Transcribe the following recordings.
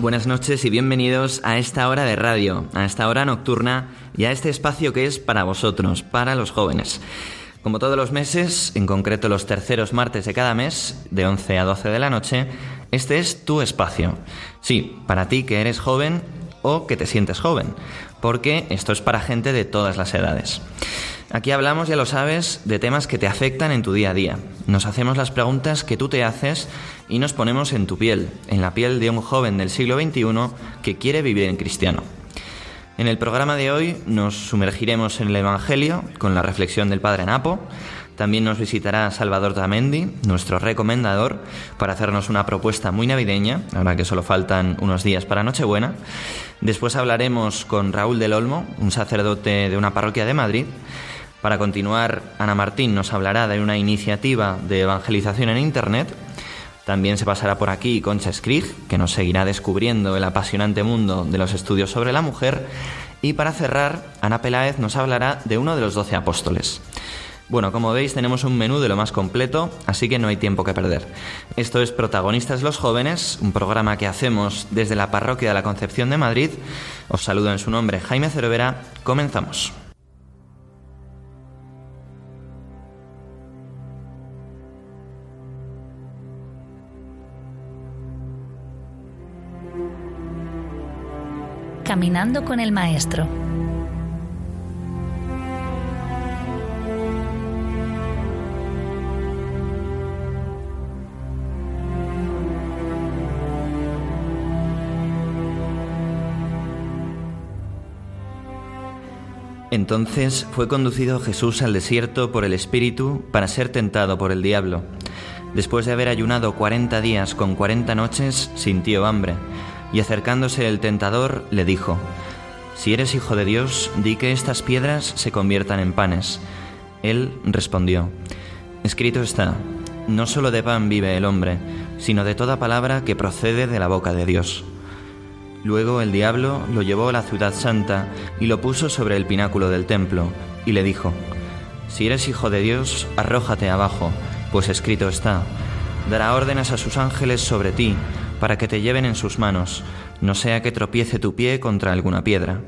Buenas noches y bienvenidos a esta hora de radio, a esta hora nocturna y a este espacio que es para vosotros, para los jóvenes. Como todos los meses, en concreto los terceros martes de cada mes, de 11 a 12 de la noche, este es tu espacio. Sí, para ti que eres joven o que te sientes joven, porque esto es para gente de todas las edades. Aquí hablamos, ya lo sabes, de temas que te afectan en tu día a día. Nos hacemos las preguntas que tú te haces y nos ponemos en tu piel, en la piel de un joven del siglo XXI que quiere vivir en cristiano. En el programa de hoy nos sumergiremos en el Evangelio con la reflexión del Padre Napo. También nos visitará Salvador Tamendi, nuestro recomendador, para hacernos una propuesta muy navideña, ahora que solo faltan unos días para Nochebuena. Después hablaremos con Raúl del Olmo, un sacerdote de una parroquia de Madrid. Para continuar, Ana Martín nos hablará de una iniciativa de evangelización en Internet. También se pasará por aquí Concha Skrig, que nos seguirá descubriendo el apasionante mundo de los estudios sobre la mujer. Y para cerrar, Ana Peláez nos hablará de uno de los doce apóstoles. Bueno, como veis tenemos un menú de lo más completo, así que no hay tiempo que perder. Esto es Protagonistas los Jóvenes, un programa que hacemos desde la Parroquia de la Concepción de Madrid. Os saludo en su nombre Jaime Cervera. Comenzamos. Caminando con el Maestro. Entonces fue conducido Jesús al desierto por el Espíritu para ser tentado por el diablo. Después de haber ayunado cuarenta días con cuarenta noches, sintió hambre, y acercándose el tentador le dijo, Si eres hijo de Dios, di que estas piedras se conviertan en panes. Él respondió, Escrito está, no solo de pan vive el hombre, sino de toda palabra que procede de la boca de Dios. Luego el diablo lo llevó a la ciudad santa y lo puso sobre el pináculo del templo, y le dijo, Si eres hijo de Dios, arrójate abajo, pues escrito está, dará órdenes a sus ángeles sobre ti, para que te lleven en sus manos, no sea que tropiece tu pie contra alguna piedra.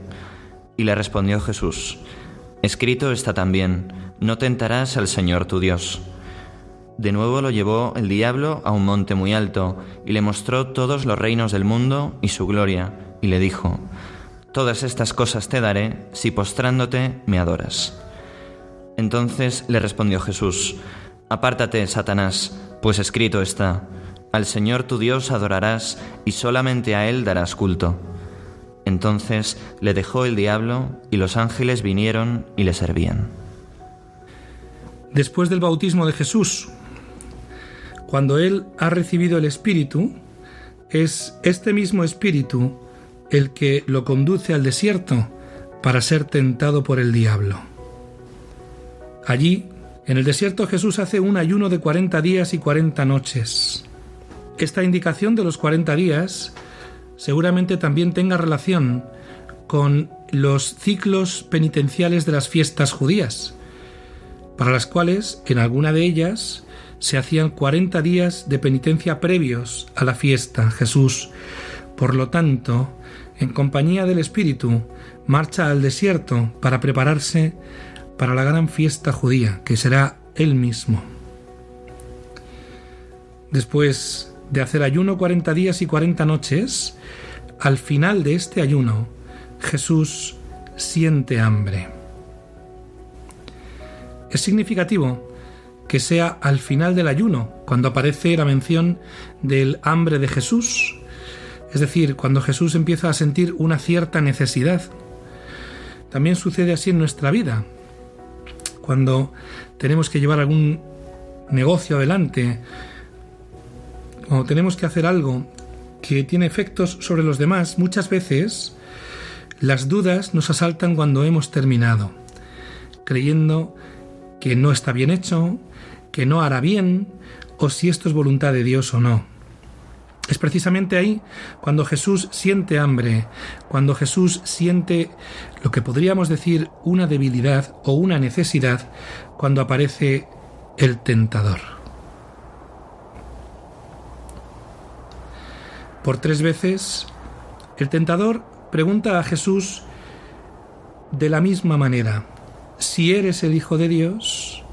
Y le respondió Jesús, Escrito está también, no tentarás al Señor tu Dios. De nuevo lo llevó el diablo a un monte muy alto y le mostró todos los reinos del mundo y su gloria, y le dijo, Todas estas cosas te daré si postrándote me adoras. Entonces le respondió Jesús, Apártate, Satanás, pues escrito está, Al Señor tu Dios adorarás y solamente a Él darás culto. Entonces le dejó el diablo y los ángeles vinieron y le servían. Después del bautismo de Jesús, cuando Él ha recibido el Espíritu, es este mismo Espíritu el que lo conduce al desierto para ser tentado por el diablo. Allí, en el desierto, Jesús hace un ayuno de 40 días y 40 noches. Esta indicación de los 40 días seguramente también tenga relación con los ciclos penitenciales de las fiestas judías, para las cuales, en alguna de ellas, se hacían 40 días de penitencia previos a la fiesta. Jesús, por lo tanto, en compañía del Espíritu, marcha al desierto para prepararse para la gran fiesta judía, que será él mismo. Después de hacer ayuno 40 días y 40 noches, al final de este ayuno, Jesús siente hambre. Es significativo que sea al final del ayuno, cuando aparece la mención del hambre de Jesús. es decir, cuando Jesús empieza a sentir una cierta necesidad. También sucede así en nuestra vida, cuando tenemos que llevar algún negocio adelante, cuando tenemos que hacer algo que tiene efectos sobre los demás, muchas veces las dudas nos asaltan cuando hemos terminado, creyendo que no está bien hecho, que no hará bien, o si esto es voluntad de Dios o no. Es precisamente ahí cuando Jesús siente hambre, cuando Jesús siente lo que podríamos decir una debilidad o una necesidad, cuando aparece el tentador. Por tres veces, el tentador pregunta a Jesús de la misma manera, si eres el Hijo de Dios,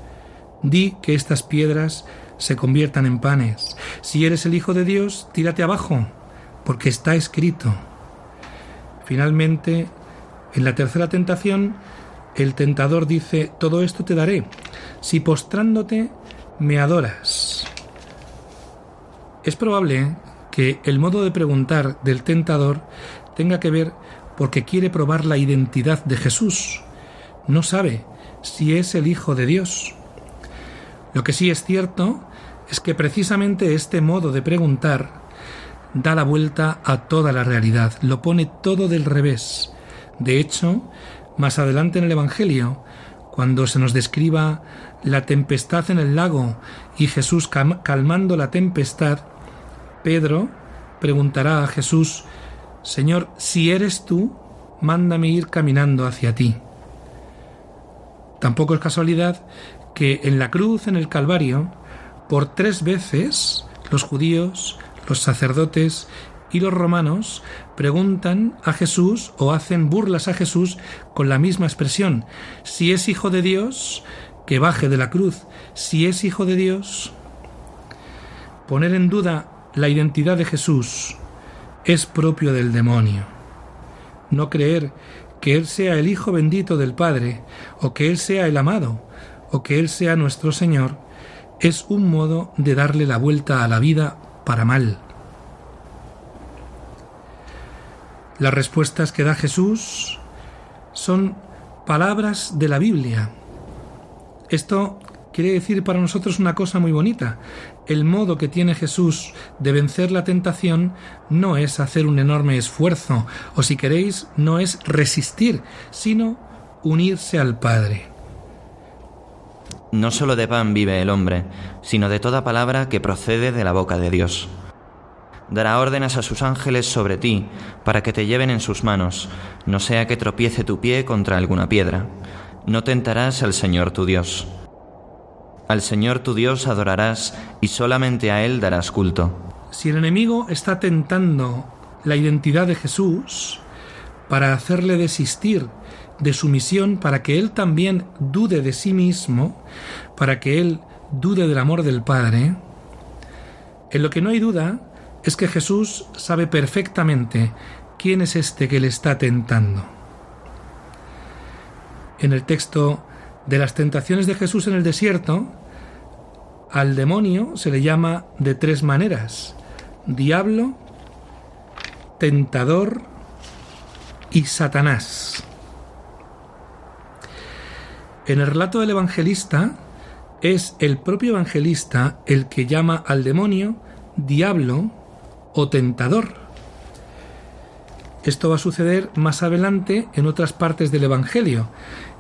di que estas piedras se conviertan en panes. Si eres el Hijo de Dios, tírate abajo, porque está escrito. Finalmente, en la tercera tentación, el tentador dice, todo esto te daré, si postrándote me adoras. Es probable que el modo de preguntar del tentador tenga que ver porque quiere probar la identidad de Jesús. No sabe si es el Hijo de Dios. Lo que sí es cierto es que precisamente este modo de preguntar da la vuelta a toda la realidad, lo pone todo del revés. De hecho, más adelante en el Evangelio, cuando se nos describa la tempestad en el lago y Jesús calmando la tempestad, Pedro preguntará a Jesús, Señor, si eres tú, mándame ir caminando hacia ti. Tampoco es casualidad que en la cruz, en el Calvario, por tres veces los judíos, los sacerdotes y los romanos preguntan a Jesús o hacen burlas a Jesús con la misma expresión. Si es hijo de Dios, que baje de la cruz. Si es hijo de Dios, poner en duda la identidad de Jesús es propio del demonio. No creer que Él sea el Hijo bendito del Padre, o que Él sea el amado, o que Él sea nuestro Señor, es un modo de darle la vuelta a la vida para mal. Las respuestas que da Jesús son palabras de la Biblia. Esto quiere decir para nosotros una cosa muy bonita. El modo que tiene Jesús de vencer la tentación no es hacer un enorme esfuerzo, o si queréis, no es resistir, sino unirse al Padre. No solo de pan vive el hombre, sino de toda palabra que procede de la boca de Dios. Dará órdenes a sus ángeles sobre ti, para que te lleven en sus manos, no sea que tropiece tu pie contra alguna piedra. No tentarás al Señor tu Dios. Al Señor tu Dios adorarás y solamente a Él darás culto. Si el enemigo está tentando la identidad de Jesús para hacerle desistir de su misión para que él también dude de sí mismo, para que él dude del amor del Padre, en lo que no hay duda es que Jesús sabe perfectamente quién es este que le está tentando. En el texto de las tentaciones de Jesús en el desierto, al demonio se le llama de tres maneras, diablo, tentador y Satanás. En el relato del evangelista es el propio evangelista el que llama al demonio diablo o tentador. Esto va a suceder más adelante en otras partes del Evangelio,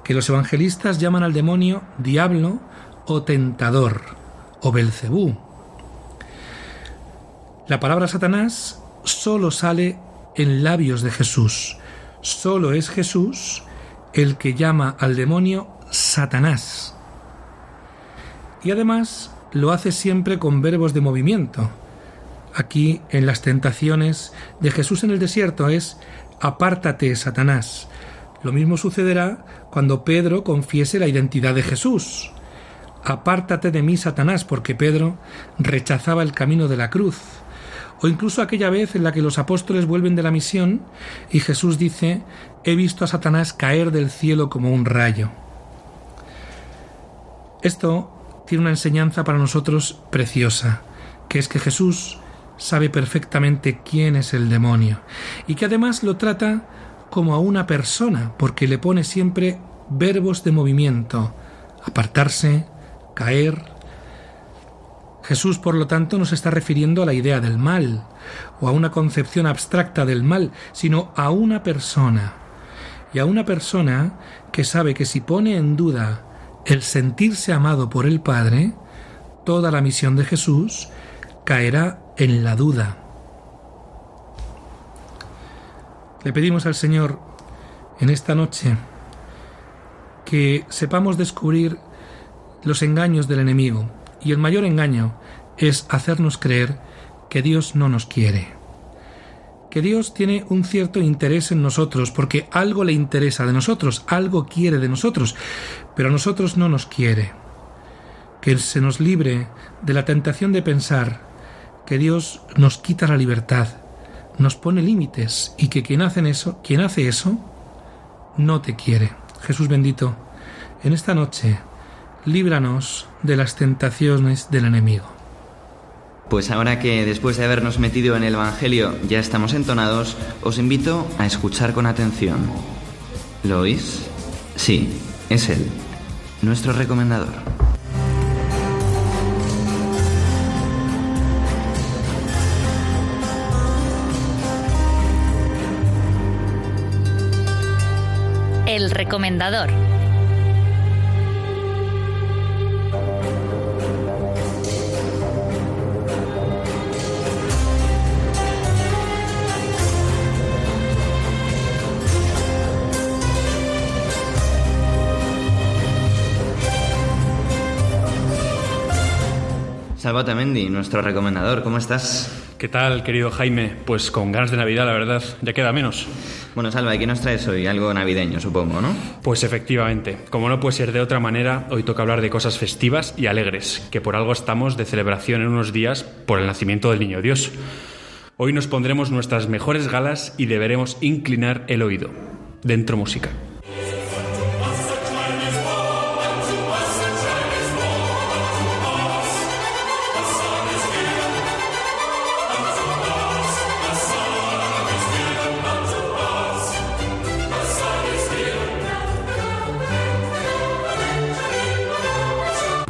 que los evangelistas llaman al demonio diablo o tentador o Belcebú. La palabra Satanás solo sale en labios de Jesús. Solo es Jesús el que llama al demonio Satanás. Y además lo hace siempre con verbos de movimiento. Aquí en las tentaciones de Jesús en el desierto es apártate, Satanás. Lo mismo sucederá cuando Pedro confiese la identidad de Jesús. Apártate de mí, Satanás, porque Pedro rechazaba el camino de la cruz. O incluso aquella vez en la que los apóstoles vuelven de la misión y Jesús dice, he visto a Satanás caer del cielo como un rayo. Esto tiene una enseñanza para nosotros preciosa, que es que Jesús sabe perfectamente quién es el demonio y que además lo trata como a una persona porque le pone siempre verbos de movimiento, apartarse, caer. Jesús, por lo tanto, no se está refiriendo a la idea del mal o a una concepción abstracta del mal, sino a una persona. Y a una persona que sabe que si pone en duda el sentirse amado por el Padre, toda la misión de Jesús caerá en la duda. Le pedimos al Señor en esta noche que sepamos descubrir los engaños del enemigo. Y el mayor engaño es hacernos creer que Dios no nos quiere. Que Dios tiene un cierto interés en nosotros, porque algo le interesa de nosotros, algo quiere de nosotros, pero a nosotros no nos quiere. Que se nos libre de la tentación de pensar que Dios nos quita la libertad, nos pone límites y que quien hace eso, quien hace eso, no te quiere. Jesús bendito, en esta noche, líbranos de las tentaciones del enemigo. Pues ahora que después de habernos metido en el Evangelio ya estamos entonados, os invito a escuchar con atención. ¿Lo oís? Sí, es él, nuestro recomendador. El recomendador. Salva Mendy, nuestro recomendador, ¿cómo estás? ¿Qué tal, querido Jaime? Pues con ganas de Navidad, la verdad, ya queda menos. Bueno, Salva, ¿y qué nos traes hoy? Algo navideño, supongo, ¿no? Pues efectivamente, como no puede ser de otra manera, hoy toca hablar de cosas festivas y alegres, que por algo estamos de celebración en unos días por el nacimiento del Niño Dios. Hoy nos pondremos nuestras mejores galas y deberemos inclinar el oído. Dentro música.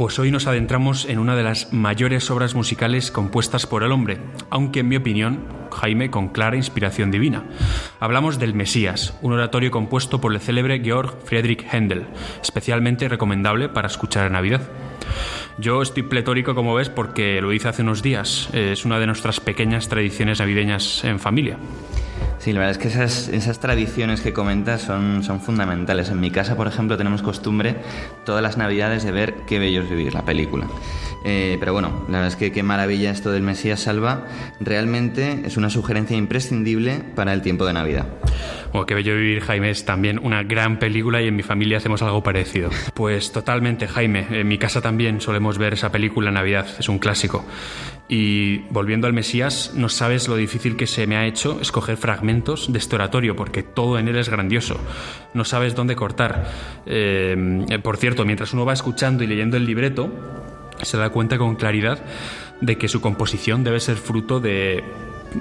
Pues hoy nos adentramos en una de las mayores obras musicales compuestas por el hombre, aunque en mi opinión, Jaime, con clara inspiración divina. Hablamos del Mesías, un oratorio compuesto por el célebre Georg Friedrich Händel, especialmente recomendable para escuchar en Navidad. Yo estoy pletórico, como ves, porque lo hice hace unos días. Es una de nuestras pequeñas tradiciones navideñas en familia. Sí, la verdad es que esas, esas tradiciones que comentas son, son fundamentales. En mi casa, por ejemplo, tenemos costumbre todas las navidades de ver Qué bello es vivir, la película. Eh, pero bueno, la verdad es que qué maravilla esto del Mesías Salva. Realmente es una sugerencia imprescindible para el tiempo de Navidad. O Qué bello vivir, Jaime, es también una gran película y en mi familia hacemos algo parecido. Pues totalmente, Jaime. En mi casa también solemos ver esa película Navidad, es un clásico. Y volviendo al Mesías, no sabes lo difícil que se me ha hecho escoger fragmentos de este oratorio, porque todo en él es grandioso. No sabes dónde cortar. Eh, por cierto, mientras uno va escuchando y leyendo el libreto, se da cuenta con claridad de que su composición debe ser fruto de,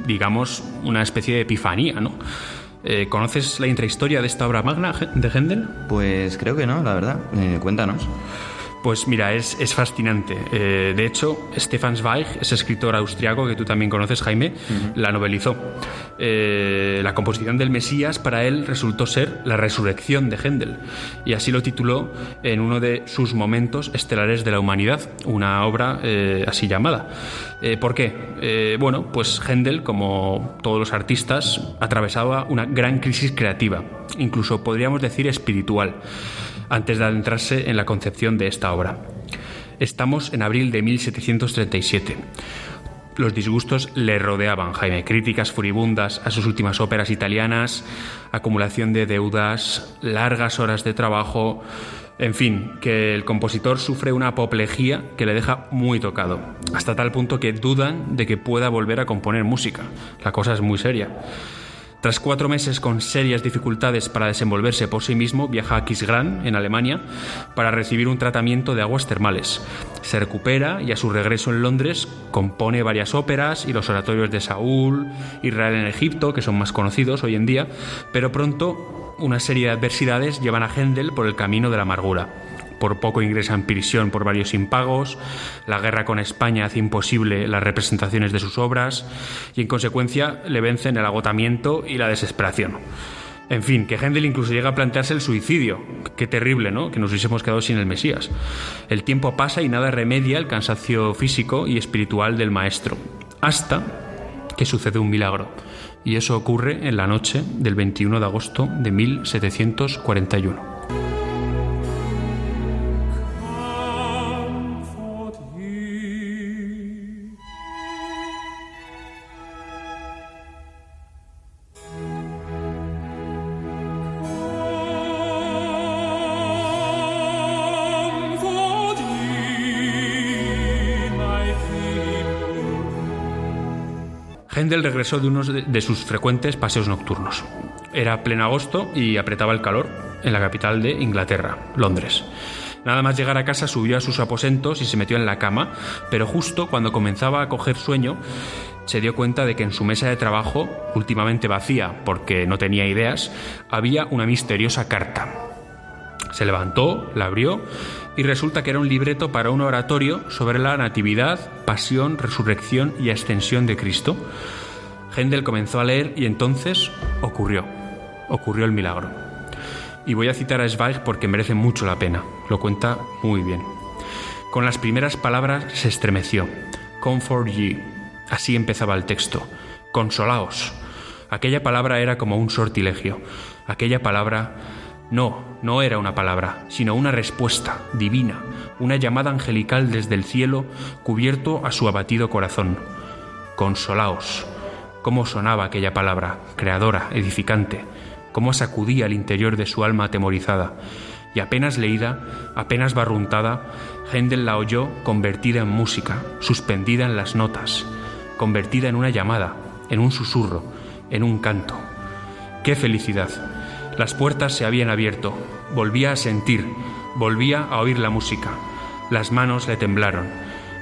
digamos, una especie de epifanía, ¿no? Eh, ¿Conoces la intrahistoria de esta obra magna de Händel? Pues creo que no, la verdad. Eh, cuéntanos. Pues mira, es, es fascinante. Eh, de hecho, Stefan Zweig, ese escritor austriaco que tú también conoces, Jaime, la novelizó. Eh, la composición del Mesías para él resultó ser la resurrección de Händel, y así lo tituló en uno de sus momentos estelares de la humanidad, una obra eh, así llamada. ¿Por qué? bueno, pues Händel, como todos los artistas, atravesaba una gran crisis creativa, incluso podríamos decir espiritual antes de adentrarse en la concepción de esta obra. Estamos en abril de 1737. Los disgustos le rodeaban, Jaime. Críticas furibundas a sus últimas óperas italianas, acumulación de deudas, largas horas de trabajo. En fin, que el compositor sufre una apoplejía que le deja muy tocado, hasta tal punto que dudan de que pueda volver a componer música. La cosa es muy seria. Tras cuatro meses con serias dificultades para desenvolverse por sí mismo, viaja a Kisgrán, en Alemania, para recibir un tratamiento de aguas termales. Se recupera y a su regreso en Londres compone varias óperas y los oratorios de Saúl, Israel en Egipto, que son más conocidos hoy en día, pero pronto una serie de adversidades llevan a Händel por el camino de la amargura por poco ingresa en prisión por varios impagos, la guerra con España hace imposible las representaciones de sus obras y en consecuencia le vencen el agotamiento y la desesperación. En fin, que Händel incluso llega a plantearse el suicidio. Qué terrible, ¿no? Que nos hubiésemos quedado sin el Mesías. El tiempo pasa y nada remedia el cansancio físico y espiritual del maestro. Hasta que sucede un milagro. Y eso ocurre en la noche del 21 de agosto de 1741. De uno de sus frecuentes paseos nocturnos. Era pleno agosto y apretaba el calor en la capital de Inglaterra, Londres. Nada más llegar a casa subió a sus aposentos y se metió en la cama, pero justo cuando comenzaba a coger sueño, se dio cuenta de que en su mesa de trabajo, últimamente vacía porque no tenía ideas, había una misteriosa carta. Se levantó, la abrió y resulta que era un libreto para un oratorio sobre la natividad, pasión, resurrección y ascensión de Cristo. Händel comenzó a leer y entonces ocurrió, ocurrió el milagro. Y voy a citar a Zweig porque merece mucho la pena, lo cuenta muy bien. Con las primeras palabras se estremeció. Comfort ye. Así empezaba el texto. Consolaos. Aquella palabra era como un sortilegio. Aquella palabra no, no era una palabra, sino una respuesta divina, una llamada angelical desde el cielo cubierto a su abatido corazón. Consolaos. Cómo sonaba aquella palabra, creadora, edificante, cómo sacudía el interior de su alma atemorizada. Y apenas leída, apenas barruntada, Händel la oyó convertida en música, suspendida en las notas, convertida en una llamada, en un susurro, en un canto. ¡Qué felicidad! Las puertas se habían abierto, volvía a sentir, volvía a oír la música. Las manos le temblaron,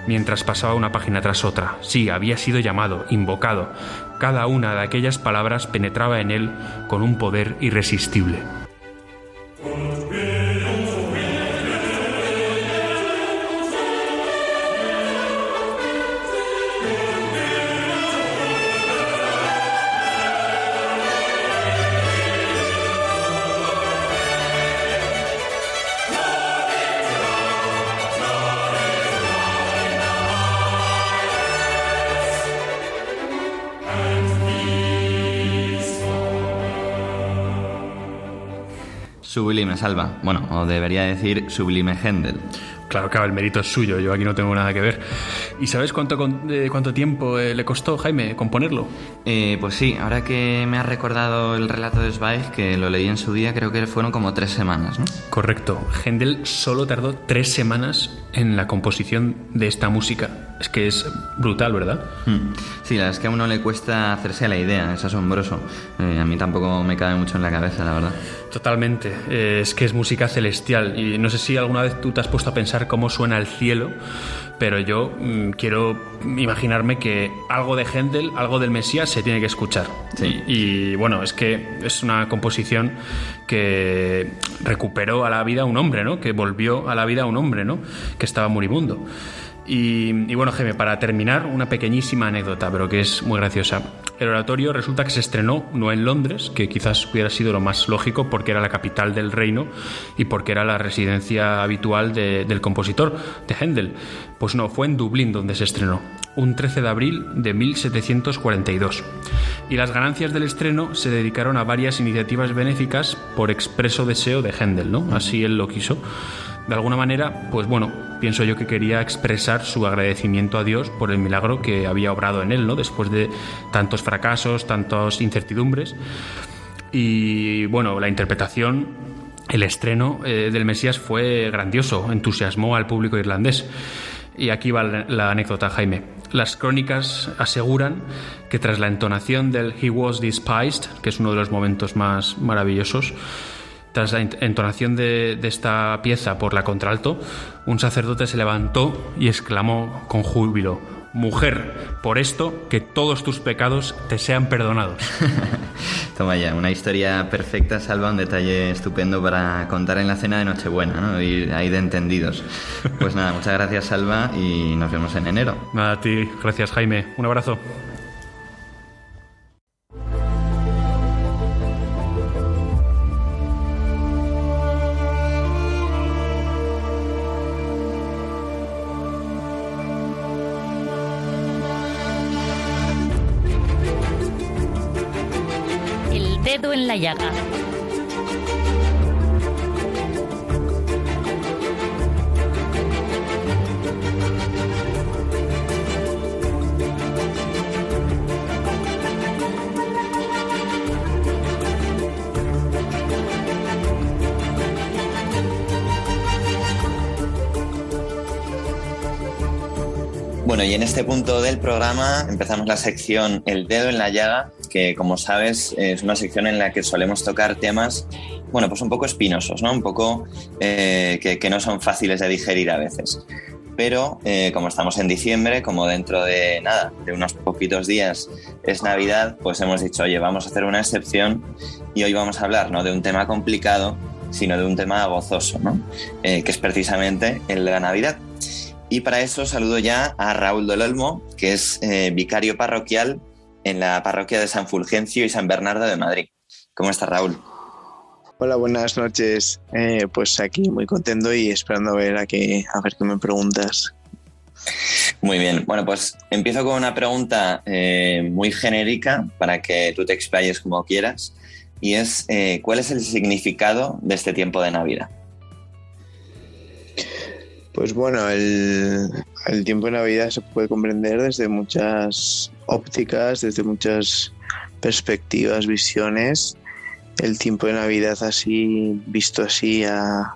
mientras pasaba una página tras otra. Sí, había sido llamado, invocado. Cada una de aquellas palabras penetraba en él con un poder irresistible. Sublime Salva. Bueno, o debería decir Sublime Händel. Claro, claro, el mérito es suyo, yo aquí no tengo nada que ver. ¿Y sabes cuánto, eh, cuánto tiempo eh, le costó, Jaime, componerlo? Eh, pues sí, ahora que me has recordado el relato de Zweig, que lo leí en su día, creo que fueron como tres semanas, ¿no? Correcto. Händel solo tardó tres semanas en la composición de esta música. Es que es brutal, ¿verdad? Hmm. Sí, la verdad es que a uno le cuesta hacerse a la idea, es asombroso. a mí tampoco me cabe mucho en la cabeza, la verdad. Totalmente. es que es música celestial. Y no sé si alguna vez tú te has puesto a pensar cómo suena el cielo, pero yo mm, quiero imaginarme que algo de Händel, algo del Mesías se tiene que escuchar. Y, bueno, es que es una composición que recuperó a la vida a un hombre, ¿no? Que volvió a la vida a un hombre, ¿no? Que estaba moribundo. Y, bueno, Jaime, para terminar, una pequeñísima anécdota, pero que es muy graciosa. El oratorio resulta que se estrenó no en Londres, que quizás hubiera sido lo más lógico porque era la capital del reino y porque era la residencia habitual del compositor, de Händel. Pues no, fue en Dublín donde se estrenó, un 13 de abril de 1742. Y las ganancias del estreno se dedicaron a varias iniciativas benéficas por expreso deseo de Händel, ¿no? Así él lo quiso de alguna manera, pues bueno, pienso yo que quería expresar su agradecimiento a Dios por el milagro que había obrado en él, ¿no? Después de tantos fracasos, tantas incertidumbres. Y bueno, la interpretación, el estreno eh, del Mesías fue grandioso, entusiasmó al público irlandés. Y aquí va la anécdota, Jaime. Las crónicas aseguran que tras la entonación del He was despised, que es uno de los momentos más maravillosos, tras la entonación de, esta pieza por la contralto, un sacerdote se levantó y exclamó con júbilo, Mujer, por esto que todos tus pecados te sean perdonados. Toma ya, una historia perfecta, Salva, un detalle estupendo para contar en la cena de Nochebuena, ¿no? Y ahí de entendidos. Pues nada, muchas gracias, Salva, y nos vemos en enero. a ti, gracias, Jaime. Un abrazo. En la llaga. Bueno, y en este punto del programa empezamos la sección El dedo en la llaga, que como sabes es una sección en la que solemos tocar temas, bueno, pues un poco espinosos, ¿no? Un poco eh, que, no son fáciles de digerir a veces. Pero eh, como estamos en diciembre, como dentro de nada, de unos poquitos días es Navidad, pues hemos dicho, oye, vamos a hacer una excepción y hoy vamos a hablar no de un tema complicado, sino de un tema gozoso, ¿no? Eh, que es precisamente el de la Navidad. Y para eso saludo ya a Raúl del Olmo, que es eh, vicario parroquial en la parroquia de San Fulgencio y San Bernardo de Madrid. ¿Cómo está Raúl? Hola, buenas noches. Eh, pues aquí muy contento y esperando a ver a, qué, a ver qué me preguntas. Muy bien, bueno, pues empiezo con una pregunta eh, muy genérica para que tú te explayes como quieras y es ¿cuál es el significado de este tiempo de Navidad? Pues bueno, el, tiempo de Navidad se puede comprender desde muchas ópticas, desde muchas perspectivas, visiones. El tiempo de Navidad así, visto así a,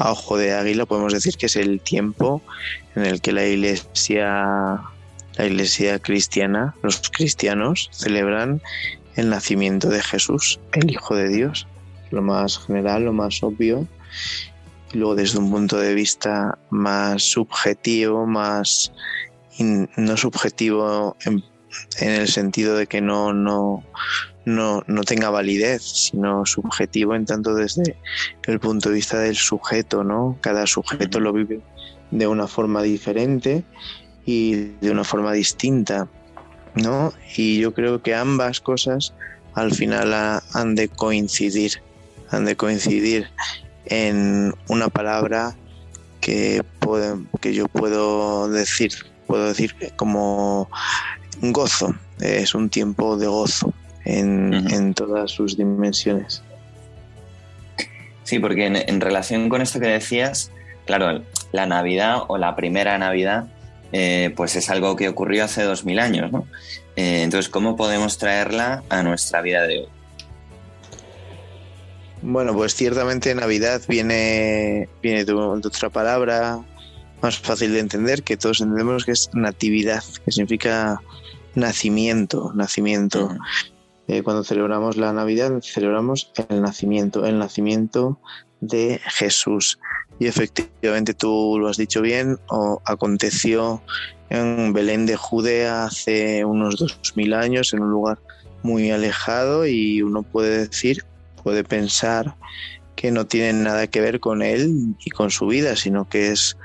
ojo de águila, podemos decir que es el tiempo en el que la iglesia, la iglesia cristiana, los cristianos celebran el nacimiento de Jesús, el Hijo de Dios, lo más general, lo más obvio, luego desde un punto de vista más subjetivo, más no subjetivo en, el sentido de que no, no, no, no, tenga validez, sino subjetivo en tanto desde el punto de vista del sujeto, ¿no? Cada sujeto lo vive de una forma diferente y de una forma distinta, ¿no? Y yo creo que ambas cosas al final han de coincidir, han de coincidir en una palabra que, que yo puedo decir, puedo decir como gozo, es un tiempo de gozo en, todas sus dimensiones. Sí, porque en, relación con esto que decías, claro, la Navidad o la primera Navidad, eh, pues es algo que ocurrió hace dos mil años, ¿no? Eh, entonces, ¿cómo podemos traerla a nuestra vida de hoy? Bueno, pues ciertamente Navidad viene, viene de, otra palabra más fácil de entender que todos entendemos que es natividad, que significa nacimiento, nacimiento. Eh, cuando celebramos la Navidad celebramos el nacimiento, el nacimiento de Jesús. Y efectivamente tú lo has dicho bien, o aconteció en Belén de Judea hace unos dos mil años, en un lugar muy alejado y uno puede decir puede pensar que no tiene nada que ver con él y con su vida, sino que es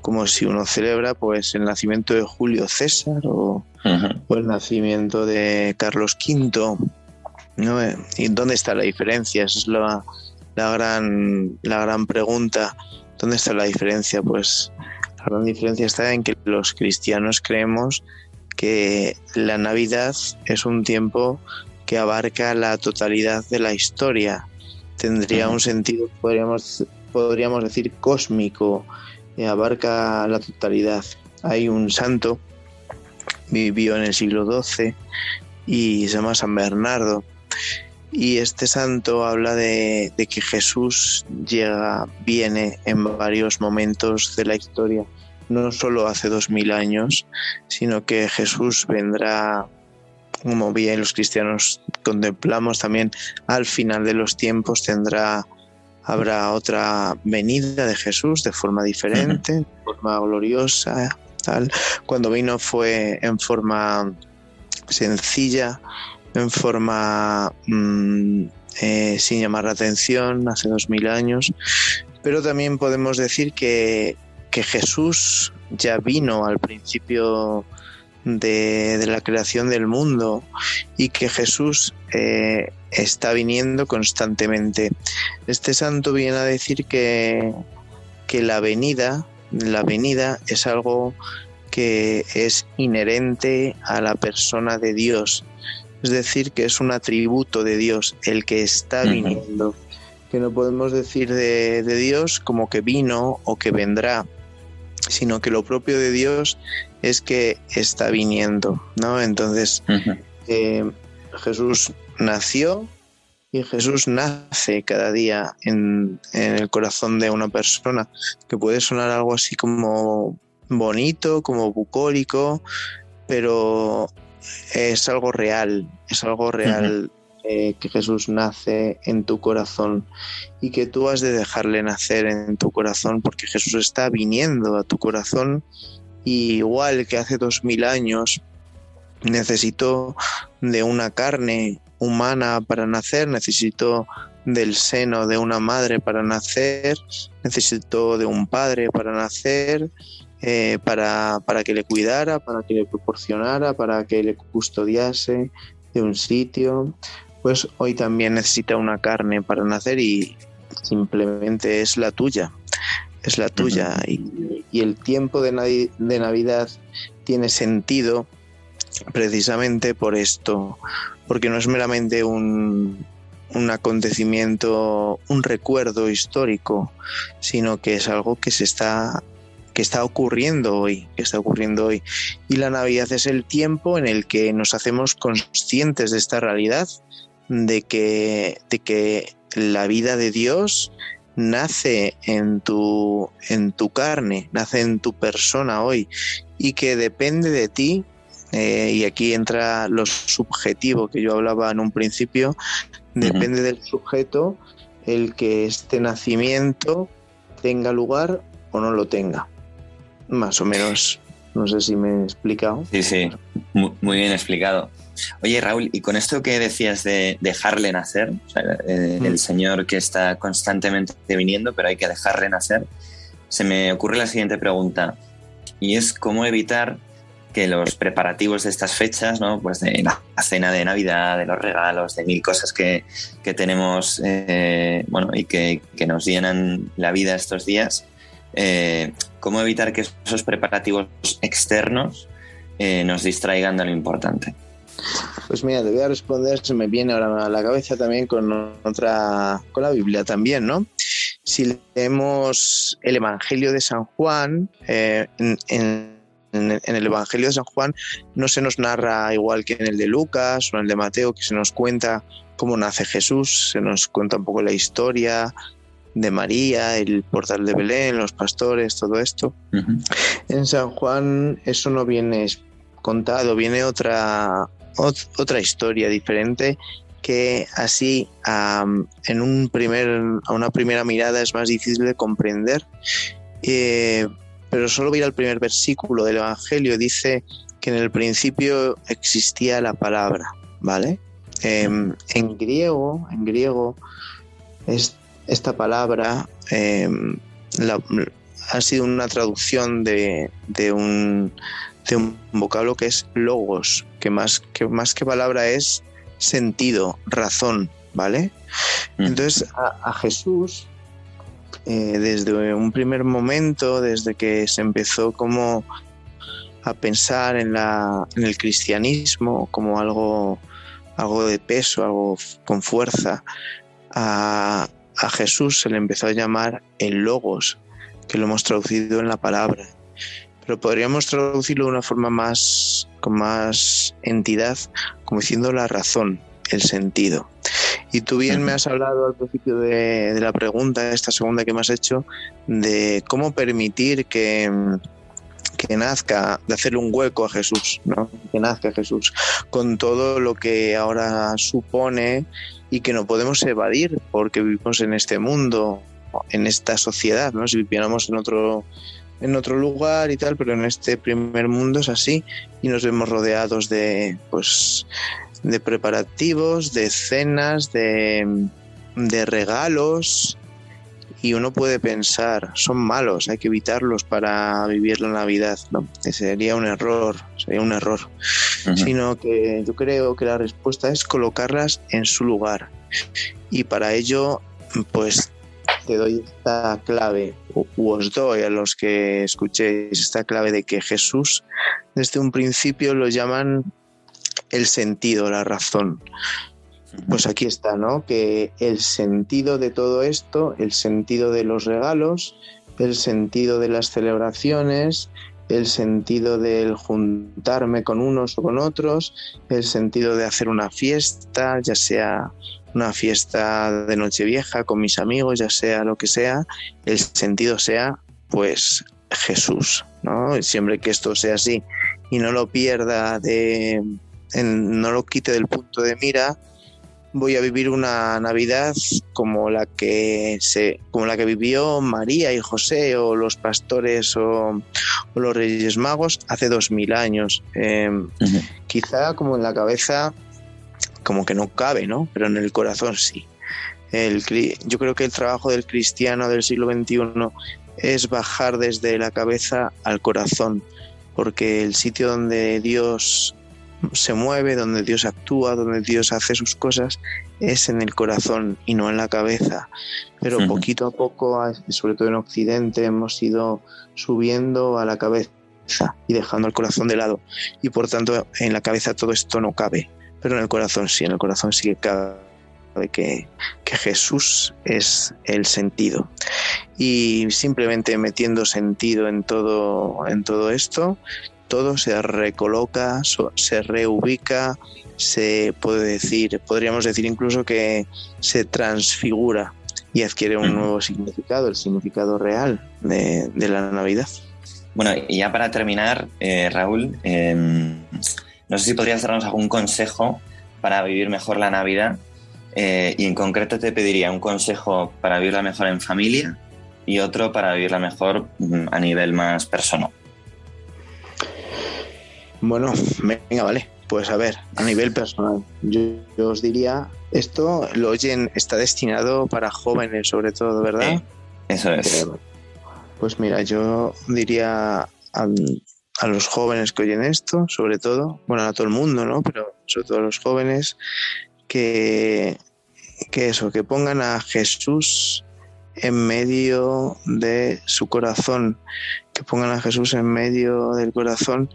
como si uno celebra pues el nacimiento de Julio César o, el nacimiento de Carlos V. ¿no? ¿Y dónde está la diferencia? Esa es la, la, gran, la gran pregunta. ¿Dónde está la diferencia? Pues la gran diferencia está en que los cristianos creemos que la Navidad es un tiempo que abarca la totalidad de la historia. Tendría un sentido, podríamos, podríamos decir, cósmico, y abarca la totalidad. Hay un santo, vivió en el siglo XII y se llama San Bernardo. Y este santo habla de, de, que Jesús llega, viene en varios momentos de la historia no solo hace dos mil años, sino que Jesús vendrá, como bien los cristianos contemplamos también, al final de los tiempos tendrá, habrá otra venida de Jesús de forma diferente, de forma gloriosa, tal. Cuando vino fue en forma sencilla, en forma mm, eh, sin llamar la atención hace dos mil años, pero también podemos decir que, que Jesús ya vino al principio de, de, la creación del mundo y que Jesús eh, está viniendo constantemente. Este santo viene a decir que, que la venida, la venida es algo que es inherente a la persona de Dios, es decir, que es un atributo de Dios, el que está viniendo, que no podemos decir de, de Dios como que vino o que vendrá, sino que lo propio de Dios es que está viniendo, ¿no? Entonces, eh, Jesús nació y Jesús nace cada día en, en, el corazón de una persona, que puede sonar algo así como bonito, como bucólico, pero es algo real, es algo real. Eh, que Jesús nace en tu corazón y que tú has de dejarle nacer en tu corazón porque Jesús está viniendo a tu corazón igual que hace dos mil años necesitó de una carne humana para nacer, necesitó del seno de una madre para nacer, necesitó de un padre para nacer, eh, para, para que le cuidara, para que le proporcionara, para que le custodiase de un sitio, pues hoy también necesita una carne para nacer y simplemente es la tuya, es la tuya. y, y, el tiempo de, de Navidad tiene sentido precisamente por esto, porque no es meramente un, un acontecimiento, un recuerdo histórico, sino que es algo que se está que está ocurriendo hoy, que está ocurriendo hoy. Y la Navidad es el tiempo en el que nos hacemos conscientes de esta realidad de que, de que la vida de Dios nace en tu, en tu carne, nace en tu persona hoy y que depende de ti, eh, y aquí entra lo subjetivo que yo hablaba en un principio, depende del sujeto el que este nacimiento tenga lugar o no lo tenga. Más o menos, no sé si me he explicado. Sí, sí, muy bien explicado. Oye, Raúl, y con esto que decías de dejarle nacer, o sea, eh, mm. el Señor que está constantemente viniendo, pero hay que dejarle nacer, se me ocurre la siguiente pregunta, y es cómo evitar que los preparativos de estas fechas, ¿no? pues de la cena de Navidad, de los regalos, de mil cosas que, que tenemos eh, bueno, y que, que, nos llenan la vida estos días, eh, cómo evitar que esos preparativos externos eh, nos distraigan de lo importante. Pues mira, te voy a responder, se me viene ahora a la cabeza también con otra, con la Biblia también, ¿no? Si leemos el Evangelio de San Juan, eh, en, en, en, el Evangelio de San Juan no se nos narra igual que en el de Lucas o en el de Mateo, que se nos cuenta cómo nace Jesús, se nos cuenta un poco la historia de María, el portal de Belén, los pastores, todo esto. Uh -huh. En San Juan eso no viene contado, viene otra, otra historia diferente que así en un primer, a una primera mirada es más difícil de comprender. Eh, pero solo voy al primer versículo del Evangelio, dice que en el principio existía la palabra, ¿vale? Eh, en griego, en griego, es, esta palabra la, ha sido una traducción de, de un de un vocablo que es logos, que más que, más que palabra es sentido, razón, ¿vale? Mm. Entonces a, a Jesús, eh, desde un primer momento, desde que se empezó como a pensar en, la, en el cristianismo como algo, algo de peso, algo con fuerza, a, a Jesús se le empezó a llamar el logos, que lo hemos traducido en la palabra pero podríamos traducirlo de una forma más con más entidad, como diciendo la razón, el sentido. Y tú bien me has hablado al principio de, de, la pregunta, esta segunda que me has hecho, de cómo permitir que, que nazca, de hacerle un hueco a Jesús, ¿no? Que nazca Jesús, con todo lo que ahora supone y que no podemos evadir porque vivimos en este mundo, en esta sociedad, ¿no? Si viviéramos en otro en otro lugar y tal, pero en este primer mundo es así y nos vemos rodeados de pues de preparativos, de cenas, de, de regalos y uno puede pensar, son malos, hay que evitarlos para vivir la Navidad. No, sería un error, sería un error. Sino que yo creo que la respuesta es colocarlas en su lugar. Y para ello, pues te doy esta clave, o os doy a los que escuchéis esta clave de que Jesús desde un principio lo llaman el sentido, la razón. Pues aquí está, ¿no? Que el sentido de todo esto, el sentido de los regalos, el sentido de las celebraciones, el sentido del juntarme con unos o con otros, el sentido de hacer una fiesta, ya sea una fiesta de Nochevieja con mis amigos, ya sea lo que sea, el sentido sea pues Jesús, ¿no? Siempre que esto sea así y no lo pierda de, no lo quite del punto de mira, voy a vivir una Navidad como la que se, como la que vivió María y José o los pastores o, los Reyes Magos hace dos mil años. Em, quizá como en la cabeza como que no cabe, ¿no? Pero en el corazón sí. El, yo creo que el trabajo del cristiano del siglo XXI es bajar desde la cabeza al corazón, porque el sitio donde Dios se mueve, donde Dios actúa, donde Dios hace sus cosas, es en el corazón y no en la cabeza. Pero poquito a poco, sobre todo en Occidente, hemos ido subiendo a la cabeza y dejando el corazón de lado. Y por tanto, en la cabeza todo esto no cabe, pero en el corazón sí, en el corazón sí que cabe que, que Jesús es el sentido. Y simplemente metiendo sentido en todo, en todo esto, todo se recoloca, se reubica, se puede decir, podríamos decir incluso que se transfigura y adquiere un nuevo significado, el significado real de, la Navidad. Bueno, y ya para terminar, eh, Raúl, em, no sé si podrías darnos algún consejo para vivir mejor la Navidad eh, y en concreto te pediría un consejo para vivirla mejor en familia y otro para vivirla mejor mm, a nivel más personal. Bueno, venga, vale. Pues a ver, a nivel personal, yo, os diría, esto lo oyen, está destinado para jóvenes sobre todo, ¿verdad? eso es. Pues mira, yo diría a, los jóvenes que oyen esto, sobre todo, bueno, a todo el mundo, ¿no? Pero sobre todo a los jóvenes, que, que eso, que pongan a Jesús en medio de su corazón, que pongan a Jesús en medio del corazón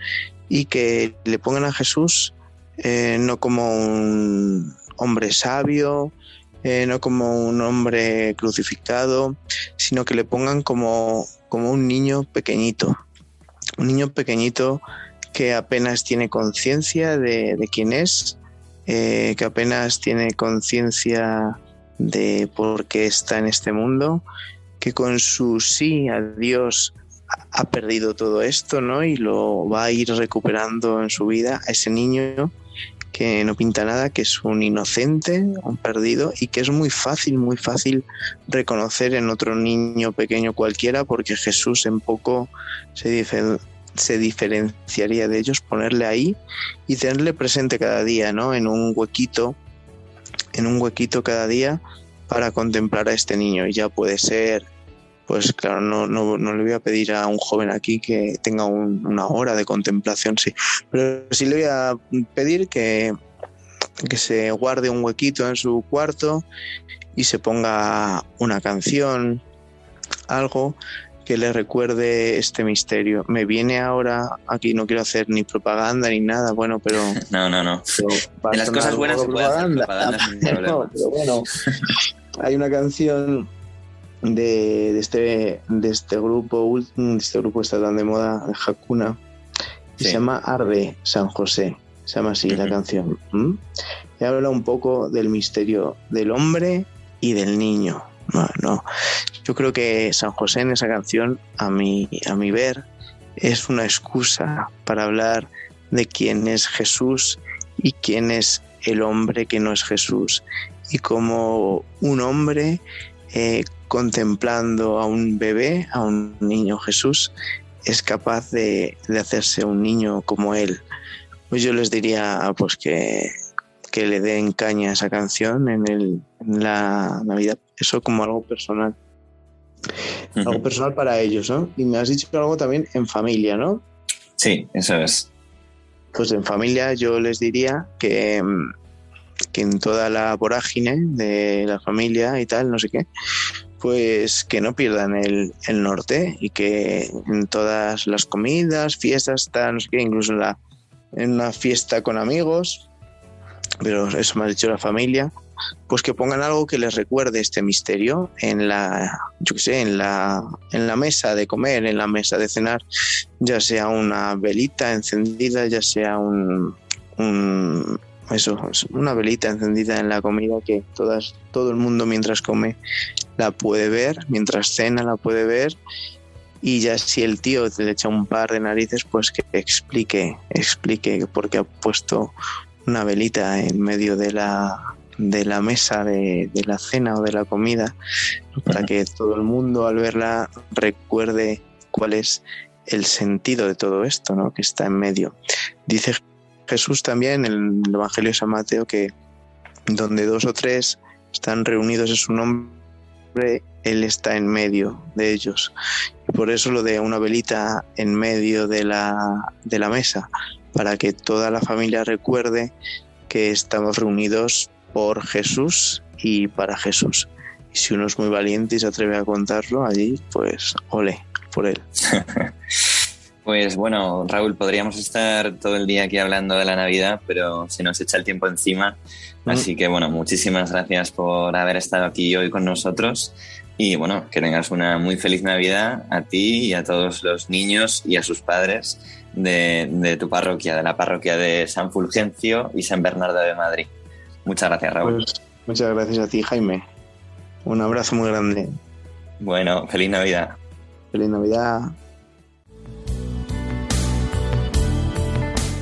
y que le pongan a Jesús eh, no como un hombre sabio, eh, no como un hombre crucificado, sino que le pongan como, como un niño pequeñito, un niño pequeñito que apenas tiene conciencia de, quién es, eh, que apenas tiene conciencia de por qué está en este mundo, que con su sí a Dios ha perdido todo esto, ¿no? Y lo va a ir recuperando en su vida a ese niño que no pinta nada, que es un inocente, un perdido y que es muy fácil, muy fácil reconocer en otro niño pequeño cualquiera porque Jesús en poco se, diferenciaría de ellos, ponerle ahí y tenerle presente cada día, ¿no? En un huequito, en un huequito cada día para contemplar a este niño y ya puede ser pues claro, no, no, no, le voy a pedir a un joven aquí que tenga una hora de contemplación, sí, pero sí le voy a pedir que, que se guarde un huequito en su cuarto y se ponga una canción, algo que le recuerde este misterio. Me viene ahora, aquí no quiero hacer ni propaganda ni nada, bueno, pero... No, no, no. En las cosas buenas se puede hacer propaganda sin problema. pero bueno, hay una canción de, este, de este grupo, de este grupo está tan de moda, de Hakuna, se llama Arde San José, se llama así la canción. Y habla un poco del misterio del hombre y del niño. No, Yo creo que San José en esa canción, a mi, a mi ver, es una excusa para hablar de quién es Jesús y quién es el hombre que no es Jesús. Y como un hombre eh, contemplando a un bebé, a un niño Jesús, es capaz de, hacerse un niño como él. Pues yo les diría pues que, que le den caña a esa canción en, el, en la Navidad. Eso como algo personal. Algo personal para ellos, ¿no? Y me has dicho algo también en familia, ¿no? Sí, eso es. Pues en familia yo les diría que, que en toda la vorágine de la familia y tal, no sé qué, pues que no pierdan el, norte y que en todas las comidas, fiestas, tal, no sé qué, incluso en, la, en una fiesta con amigos, pero eso me ha dicho la familia, pues que pongan algo que les recuerde este misterio en la, yo qué sé, en la, en la mesa de comer, en la mesa de cenar, ya sea una velita encendida, ya sea un eso, una velita encendida en la comida que todas, todo el mundo mientras come la puede ver, mientras cena la puede ver y ya si el tío le echa un par de narices, pues que explique, explique por qué ha puesto una velita en medio de la, de la mesa de, de la cena o de la comida, para que todo el mundo al verla recuerde cuál es el sentido de todo esto, ¿no? que está en medio. Dice Jesús también en el Evangelio de San Mateo que donde dos o tres están reunidos en su nombre, Él está en medio de ellos. Y por eso lo de una velita en medio de la, de la mesa, para que toda la familia recuerde que estamos reunidos por Jesús y para Jesús. Y si uno es muy valiente y se atreve a contarlo allí, pues ole por él. Pues bueno, Raúl, podríamos estar todo el día aquí hablando de la Navidad, pero se nos echa el tiempo encima. Mm. Así que bueno, muchísimas gracias por haber estado aquí hoy con nosotros. Y bueno, que tengas una muy feliz Navidad a ti y a todos los niños y a sus padres de, tu parroquia, de la parroquia de San Fulgencio y San Bernardo de Madrid. Muchas gracias, Raúl. Pues, muchas gracias a ti, Jaime. Un abrazo muy grande. Bueno, feliz Navidad. Feliz Navidad.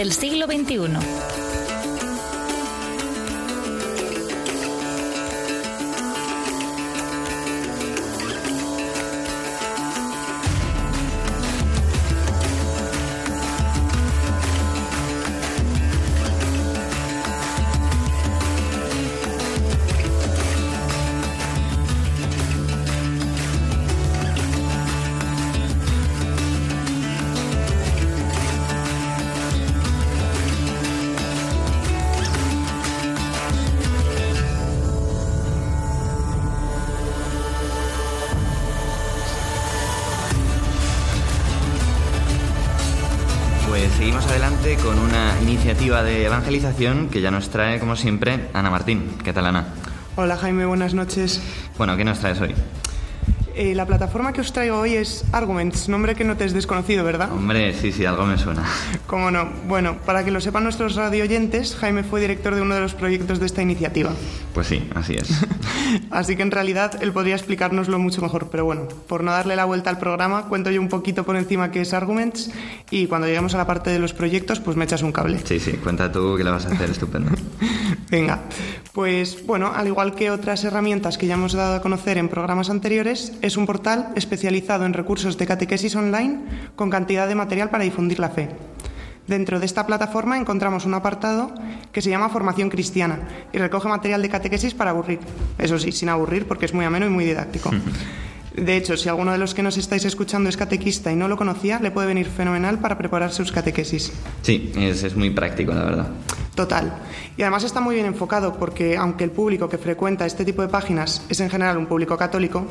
Del siglo XXI. Adelante con una iniciativa de evangelización que ya nos trae, como siempre, Ana Martín. ¿Qué tal, Ana? Hola Jaime, buenas noches. Bueno, ¿qué nos traes hoy? Eh, la plataforma que os traigo hoy es Arguments, nombre que no te es desconocido, ¿verdad? Hombre, sí, sí, algo me suena. ¿Cómo no? Bueno, para que lo sepan nuestros radio oyentes, Jaime fue director de uno de los proyectos de esta iniciativa. Pues sí, así es. Así que en realidad él podría explicárnoslo mucho mejor, pero bueno, por no darle la vuelta al programa, cuento yo un poquito por encima qué es Arguments y cuando lleguemos a la parte de los proyectos, pues me echas un cable. Sí, sí, cuenta tú que lo vas a hacer estupendo. Venga, pues bueno, al igual que otras herramientas que ya hemos dado a conocer en programas anteriores, es un portal especializado en recursos de catequesis online con cantidad de material para difundir la fe. Dentro de esta plataforma encontramos un apartado que se llama Formación Cristiana y recoge material de catequesis para aburrir. Eso sí, sin aburrir porque es muy ameno y muy didáctico. De hecho, si alguno de los que nos estáis escuchando es catequista y no lo conocía, le puede venir fenomenal para preparar sus catequesis. Sí, es, es muy práctico, la verdad. Total. Y además está muy bien enfocado porque aunque el público que frecuenta este tipo de páginas es en general un público católico,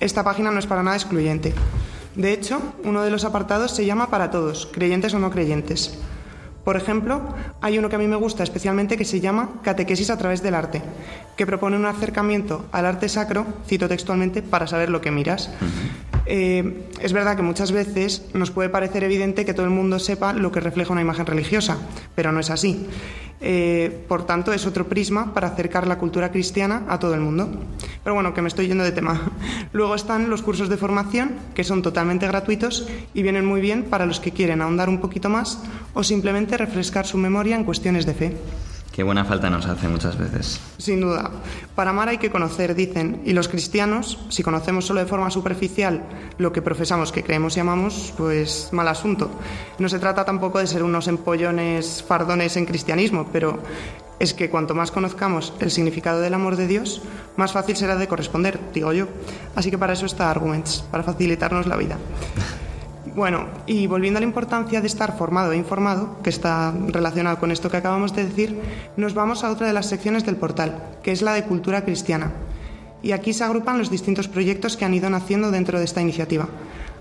esta página no es para nada excluyente. De hecho, uno de los apartados se llama Para todos, creyentes o no creyentes. Por ejemplo, hay uno que a mí me gusta especialmente que se llama Catequesis a través del arte, que propone un acercamiento al arte sacro, cito textualmente, para saber lo que miras. Eh, es verdad que muchas veces nos puede parecer evidente que todo el mundo sepa lo que refleja una imagen religiosa, pero no es así. Eh, por tanto, es otro prisma para acercar la cultura cristiana a todo el mundo. Pero bueno, que me estoy yendo de tema. Luego están los cursos de formación, que son totalmente gratuitos y vienen muy bien para los que quieren ahondar un poquito más o simplemente refrescar su memoria en cuestiones de fe. Qué buena falta nos hace muchas veces. Sin duda. Para amar hay que conocer, dicen. Y los cristianos, si conocemos solo de forma superficial lo que profesamos que creemos y amamos, pues mal asunto. No se trata tampoco de ser unos empollones fardones en cristianismo, pero es que cuanto más conozcamos el significado del amor de Dios, más fácil será de corresponder, digo yo. Así que para eso está Arguments, para facilitarnos la vida. Bueno, y volviendo a la importancia de estar formado e informado, que está relacionado con esto que acabamos de decir, nos vamos a otra de las secciones del portal, que es la de cultura cristiana. Y aquí se agrupan los distintos proyectos que han ido naciendo dentro de esta iniciativa.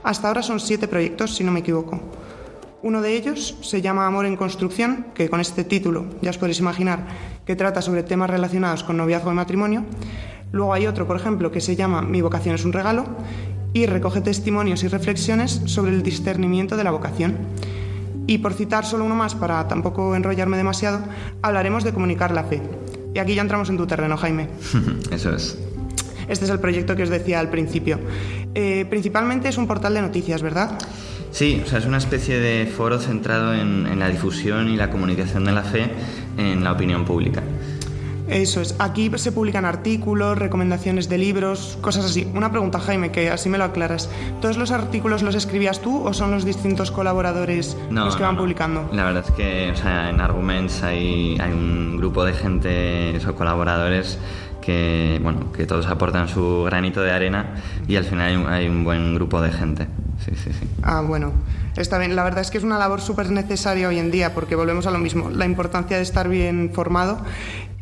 Hasta ahora son siete proyectos, si no me equivoco. Uno de ellos se llama Amor en Construcción, que con este título ya os podéis imaginar que trata sobre temas relacionados con noviazgo y matrimonio. Luego hay otro, por ejemplo, que se llama Mi vocación es un regalo y recoge testimonios y reflexiones sobre el discernimiento de la vocación. Y por citar solo uno más, para tampoco enrollarme demasiado, hablaremos de comunicar la fe. Y aquí ya entramos en tu terreno, Jaime. Eso es. Este es el proyecto que os decía al principio. Eh, principalmente es un portal de noticias, ¿verdad? Sí, o sea, es una especie de foro centrado en, en la difusión y la comunicación de la fe en la opinión pública. Eso es. Aquí se publican artículos, recomendaciones de libros, cosas así. Una pregunta, Jaime, que así me lo aclaras. ¿Todos los artículos los escribías tú o son los distintos colaboradores No, los que no, van no. publicando? La verdad es que o sea, en Arguments hay, hay un grupo de gente, esos colaboradores, que, bueno, que todos aportan su granito de arena y al final hay un, hay un buen grupo de gente. Sí, sí, sí. Ah, bueno. Está bien. La verdad es que es una labor súper necesaria hoy en día porque volvemos a lo mismo, la importancia de estar bien formado.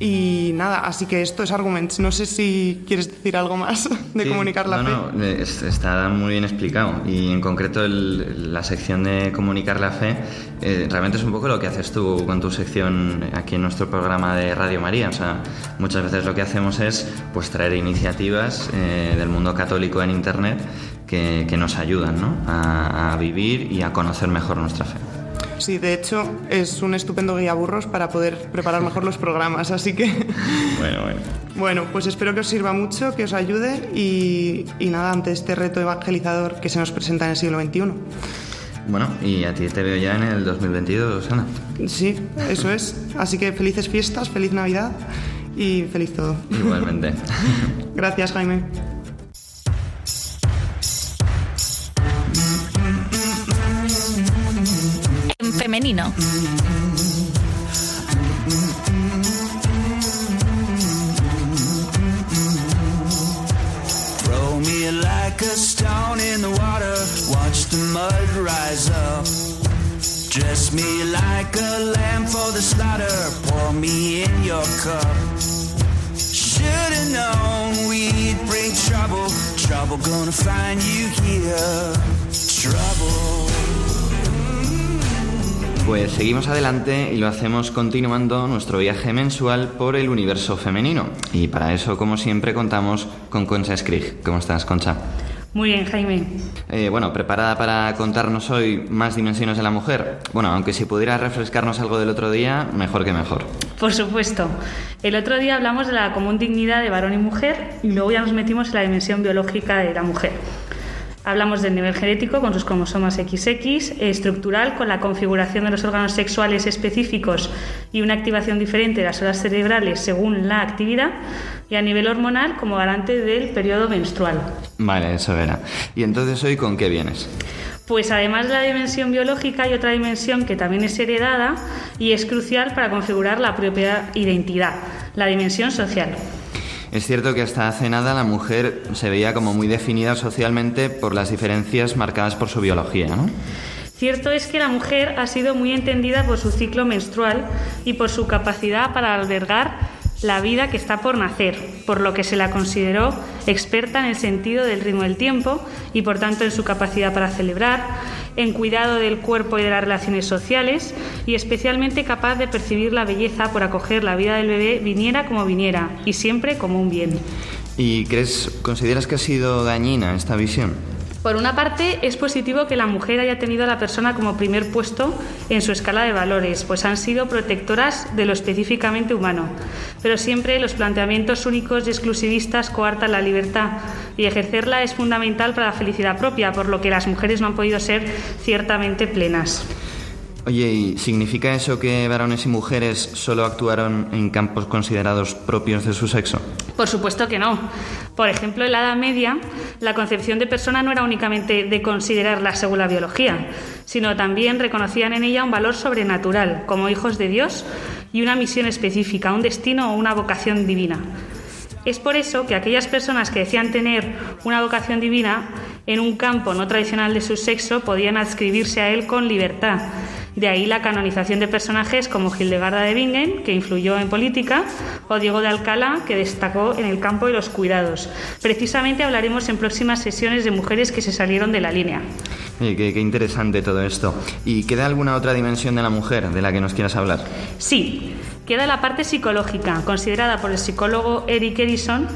Y nada, así que esto es Arguments. No sé si quieres decir algo más de Sí, comunicar la no, fe. No, es- está muy bien explicado. Y en concreto el- la sección de comunicar la fe eh, realmente es un poco lo que haces tú con tu sección aquí en nuestro programa de Radio María. O sea, muchas veces lo que hacemos es pues traer iniciativas eh, del mundo católico en Internet que, que nos ayudan ¿no? a, a vivir y a conocer mejor nuestra fe. Sí, de hecho, es un estupendo guía burros para poder preparar mejor los programas. Así que, Bueno, bueno. bueno, pues espero que os sirva mucho, que os ayude y, y nada, ante este reto evangelizador que se nos presenta en el siglo XXI. Bueno, y a ti te veo ya en el 2022, Ana. Sí, eso es. Así que felices fiestas, feliz Navidad y feliz todo. Igualmente. Gracias, Jaime. Femenino. Throw me like a stone in the water, watch the mud rise up. Dress me like a lamb for the slaughter, pour me in your cup. Should've known we'd bring trouble, trouble gonna find you here. Trouble. Pues seguimos adelante y lo hacemos continuando nuestro viaje mensual por el universo femenino. Y para eso, como siempre, contamos con Concha Skrig. ¿Cómo estás, Concha? Muy bien, Jaime. Eh, bueno, preparada para contarnos hoy más dimensiones de la mujer. Bueno, aunque si pudiera refrescarnos algo del otro día, mejor que mejor. Por supuesto. El otro día hablamos de la común dignidad de varón y mujer y luego ya nos metimos en la dimensión biológica de la mujer. Hablamos del nivel genético con sus cromosomas XX, estructural con la configuración de los órganos sexuales específicos y una activación diferente de las horas cerebrales según la actividad, y a nivel hormonal como garante del periodo menstrual. Vale, eso era. ¿Y entonces hoy con qué vienes? Pues además de la dimensión biológica hay otra dimensión que también es heredada y es crucial para configurar la propia identidad, la dimensión social. Es cierto que hasta hace nada la mujer se veía como muy definida socialmente por las diferencias marcadas por su biología, ¿no? Cierto es que la mujer ha sido muy entendida por su ciclo menstrual y por su capacidad para albergar la vida que está por nacer, por lo que se la consideró experta en el sentido del ritmo del tiempo y por tanto en su capacidad para celebrar, en cuidado del cuerpo y de las relaciones sociales y especialmente capaz de percibir la belleza por acoger la vida del bebé viniera como viniera y siempre como un bien. ¿Y crees, consideras que ha sido dañina esta visión? Por una parte, es positivo que la mujer haya tenido a la persona como primer puesto en su escala de valores, pues han sido protectoras de lo específicamente humano. Pero siempre los planteamientos únicos y exclusivistas coartan la libertad y ejercerla es fundamental para la felicidad propia, por lo que las mujeres no han podido ser ciertamente plenas. Oye, ¿y significa eso que varones y mujeres solo actuaron en campos considerados propios de su sexo? Por supuesto que no. Por ejemplo, en la Edad Media, la concepción de persona no era únicamente de considerarla según la biología, sino también reconocían en ella un valor sobrenatural, como hijos de Dios, y una misión específica, un destino o una vocación divina. Es por eso que aquellas personas que decían tener una vocación divina en un campo no tradicional de su sexo podían adscribirse a él con libertad de ahí la canonización de personajes como Hildegarda de Bingen, que influyó en política, o Diego de Alcalá, que destacó en el campo de los cuidados. Precisamente hablaremos en próximas sesiones de mujeres que se salieron de la línea. qué, qué interesante todo esto. ¿Y queda alguna otra dimensión de la mujer de la que nos quieras hablar? Sí, queda la parte psicológica, considerada por el psicólogo Eric Erikson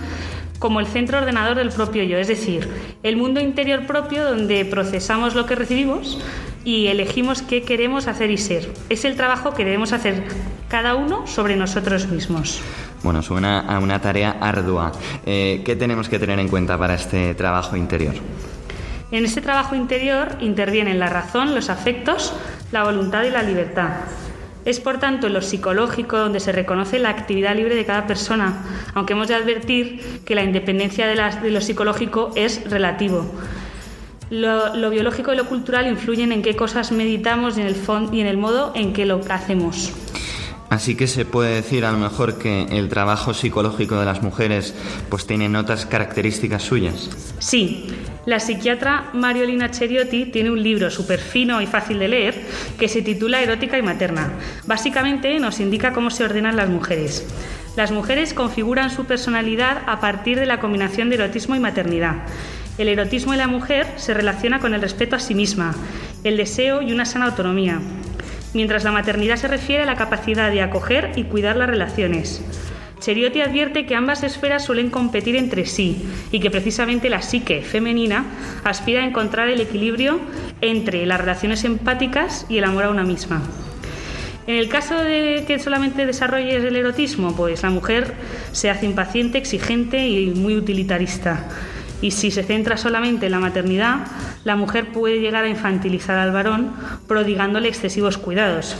como el centro ordenador del propio yo, es decir, el mundo interior propio donde procesamos lo que recibimos y elegimos qué queremos hacer y ser. Es el trabajo que debemos hacer cada uno sobre nosotros mismos. Bueno, suena a una tarea ardua. Eh, ¿Qué tenemos que tener en cuenta para este trabajo interior? En este trabajo interior intervienen la razón, los afectos, la voluntad y la libertad. Es por tanto en lo psicológico donde se reconoce la actividad libre de cada persona, aunque hemos de advertir que la independencia de, de lo psicológico es relativo. Lo, biológico y lo cultural influyen en qué cosas meditamos y en, el y en el modo en que lo hacemos. Así que se puede decir a lo mejor que el trabajo psicológico de las mujeres pues tiene otras características suyas. Sí, la psiquiatra Mariolina Cheriotti tiene un libro súper fino y fácil de leer que se titula Erótica y Materna. Básicamente nos indica cómo se ordenan las mujeres. Las mujeres configuran su personalidad a partir de la combinación de erotismo y maternidad. El erotismo en la mujer se relaciona con el respeto a sí misma, el deseo y una sana autonomía, mientras la maternidad se refiere a la capacidad de acoger y cuidar las relaciones. Cheriotti advierte que ambas esferas suelen competir entre sí y que precisamente la psique femenina aspira a encontrar el equilibrio entre las relaciones empáticas y el amor a una misma. En el caso de que solamente desarrolles el erotismo, pues la mujer se hace impaciente, exigente y muy utilitarista. Y si se centra solamente en la maternidad, la mujer puede llegar a infantilizar al varón, prodigándole excesivos cuidados.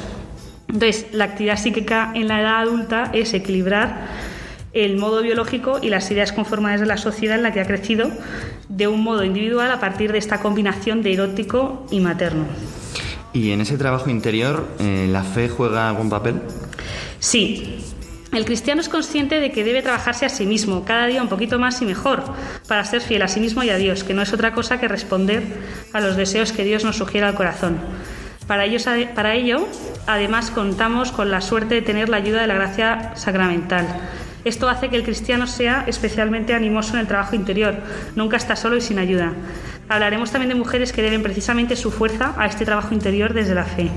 Entonces, la actividad psíquica en la edad adulta es equilibrar el modo biológico y las ideas conformadas de la sociedad en la que ha crecido de un modo individual a partir de esta combinación de erótico y materno. ¿Y en ese trabajo interior eh, la fe juega algún papel? Sí, el cristiano es consciente de que debe trabajarse a sí mismo, cada día un poquito más y mejor, para ser fiel a sí mismo y a Dios, que no es otra cosa que responder a los deseos que Dios nos sugiere al corazón. Para para ello, además, contamos con la suerte de tener la ayuda de la gracia sacramental. Esto hace que el cristiano sea especialmente animoso en el trabajo interior, nunca está solo y sin ayuda. Hablaremos también de mujeres que deben precisamente su fuerza a este trabajo interior desde la fe.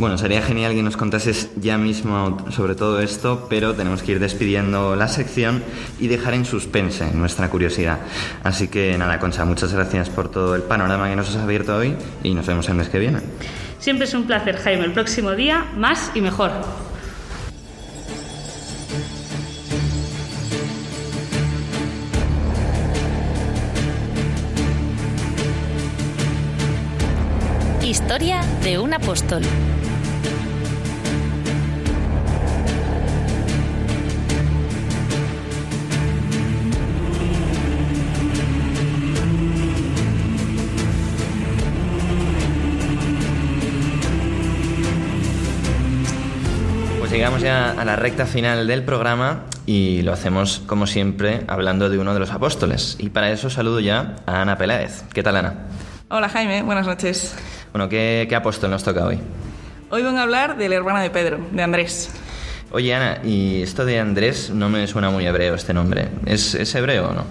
Bueno, sería genial que nos contases ya mismo sobre todo esto, pero tenemos que ir despidiendo la sección y dejar en suspense nuestra curiosidad. Así que nada, Concha, muchas gracias por todo el panorama que nos has abierto hoy y nos vemos el mes que viene. Siempre es un placer, Jaime. El próximo día, más y mejor. Historia de un apóstol. Pues llegamos ya a la recta final del programa y lo hacemos como siempre hablando de uno de los apóstoles. Y para eso saludo ya a Ana Peláez. ¿Qué tal, Ana? Hola Jaime, buenas noches. Bueno, ¿qué, qué apóstol nos toca hoy? Hoy vengo a hablar del hermano de Pedro, de Andrés. Oye, Ana, y esto de Andrés no me suena muy hebreo este nombre. ¿Es, es hebreo o no?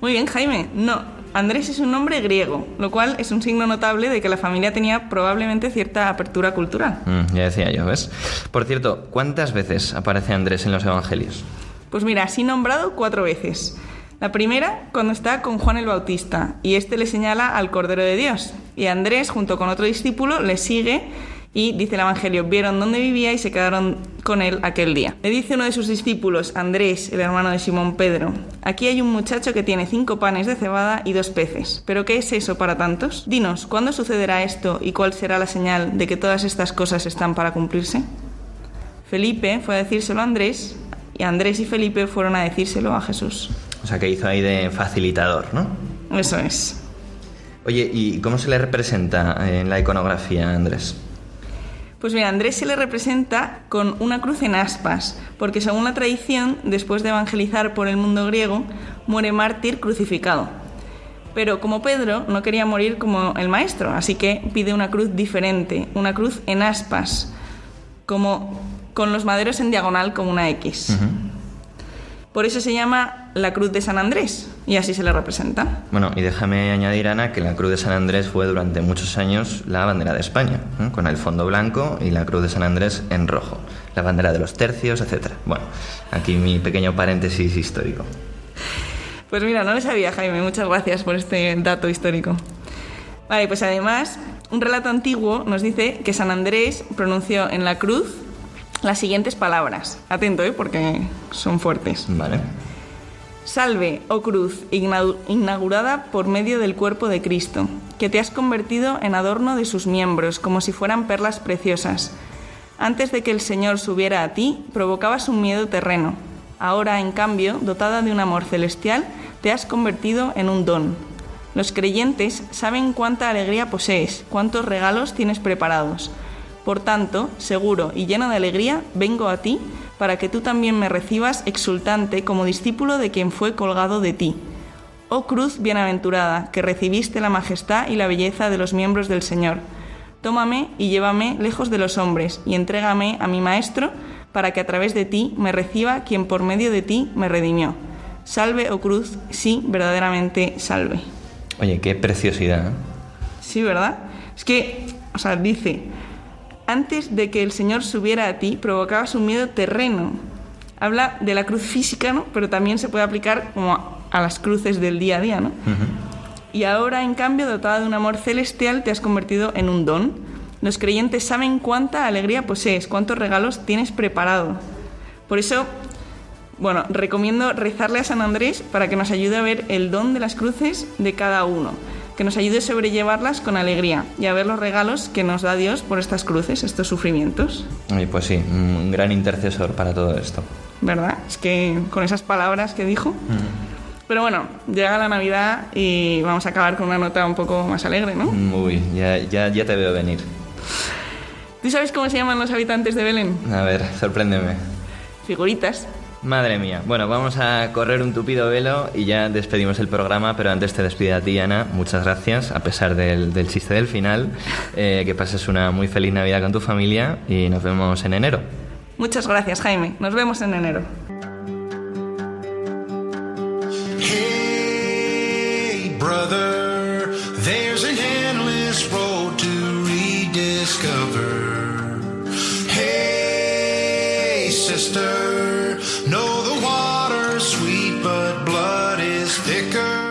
Muy bien, Jaime. No, Andrés es un nombre griego, lo cual es un signo notable de que la familia tenía probablemente cierta apertura cultural. Mm, ya decía yo, ¿ves? Por cierto, ¿cuántas veces aparece Andrés en los evangelios? Pues mira, así nombrado cuatro veces. La primera, cuando está con Juan el Bautista, y este le señala al Cordero de Dios. Y Andrés, junto con otro discípulo, le sigue y dice el Evangelio, vieron dónde vivía y se quedaron con él aquel día. Le dice uno de sus discípulos, Andrés, el hermano de Simón Pedro, aquí hay un muchacho que tiene cinco panes de cebada y dos peces. ¿Pero qué es eso para tantos? Dinos, ¿cuándo sucederá esto y cuál será la señal de que todas estas cosas están para cumplirse? Felipe fue a decírselo a Andrés y Andrés y Felipe fueron a decírselo a Jesús. O sea, que hizo ahí de facilitador, ¿no? Eso es. Oye, ¿y cómo se le representa en la iconografía a Andrés? Pues mira, Andrés se le representa con una cruz en aspas, porque según la tradición, después de evangelizar por el mundo griego, muere mártir crucificado. Pero como Pedro no quería morir como el maestro, así que pide una cruz diferente, una cruz en aspas, como con los maderos en diagonal como una X. Por eso se llama la Cruz de San Andrés y así se le representa. Bueno, y déjame añadir, Ana, que la Cruz de San Andrés fue durante muchos años la bandera de España, ¿eh? con el fondo blanco y la Cruz de San Andrés en rojo, la bandera de los tercios, etc. Bueno, aquí mi pequeño paréntesis histórico. Pues mira, no lo sabía, Jaime, muchas gracias por este dato histórico. Vale, pues además, un relato antiguo nos dice que San Andrés pronunció en la cruz las siguientes palabras. Atento, ¿eh? porque son fuertes. Vale. Salve, oh cruz, inaugurada por medio del cuerpo de Cristo, que te has convertido en adorno de sus miembros, como si fueran perlas preciosas. Antes de que el Señor subiera a ti, provocabas un miedo terreno. Ahora, en cambio, dotada de un amor celestial, te has convertido en un don. Los creyentes saben cuánta alegría posees, cuántos regalos tienes preparados. Por tanto, seguro y lleno de alegría, vengo a ti para que tú también me recibas exultante como discípulo de quien fue colgado de ti. Oh cruz bienaventurada, que recibiste la majestad y la belleza de los miembros del Señor. Tómame y llévame lejos de los hombres y entrégame a mi Maestro para que a través de ti me reciba quien por medio de ti me redimió. Salve, oh cruz, sí, verdaderamente salve. Oye, qué preciosidad. ¿eh? Sí, ¿verdad? Es que, o sea, dice, antes de que el Señor subiera a ti, provocabas un miedo terreno. Habla de la cruz física, ¿no? Pero también se puede aplicar como a, a las cruces del día a día, ¿no? Y ahora, en cambio, dotada de un amor celestial, te has convertido en un don. Los creyentes saben cuánta alegría posees, cuántos regalos tienes preparado. Por eso, bueno, recomiendo rezarle a San Andrés para que nos ayude a ver el don de las cruces de cada uno, que nos ayude a sobrellevarlas con alegría y a ver los regalos que nos da Dios por estas cruces, estos sufrimientos. Oye, pues sí, un gran intercesor para todo esto. ¿Verdad? Es que con esas palabras que dijo. Pero bueno, llega la Navidad y vamos a acabar con una nota un poco más alegre, ¿no? Uy, ya, ya, ya te veo venir. ¿Tú sabes cómo se llaman los habitantes de Belén? A ver, sorpréndeme. Figuritas. Madre mía. Bueno, vamos a correr un tupido velo y ya despedimos el programa, pero antes te despido a ti, Ana. Muchas gracias, a pesar del, del chiste del final. Eh, que pases una muy feliz Navidad con tu familia y nos vemos en enero. Muchas gracias, Jaime. Nos vemos en enero. Hey, brother,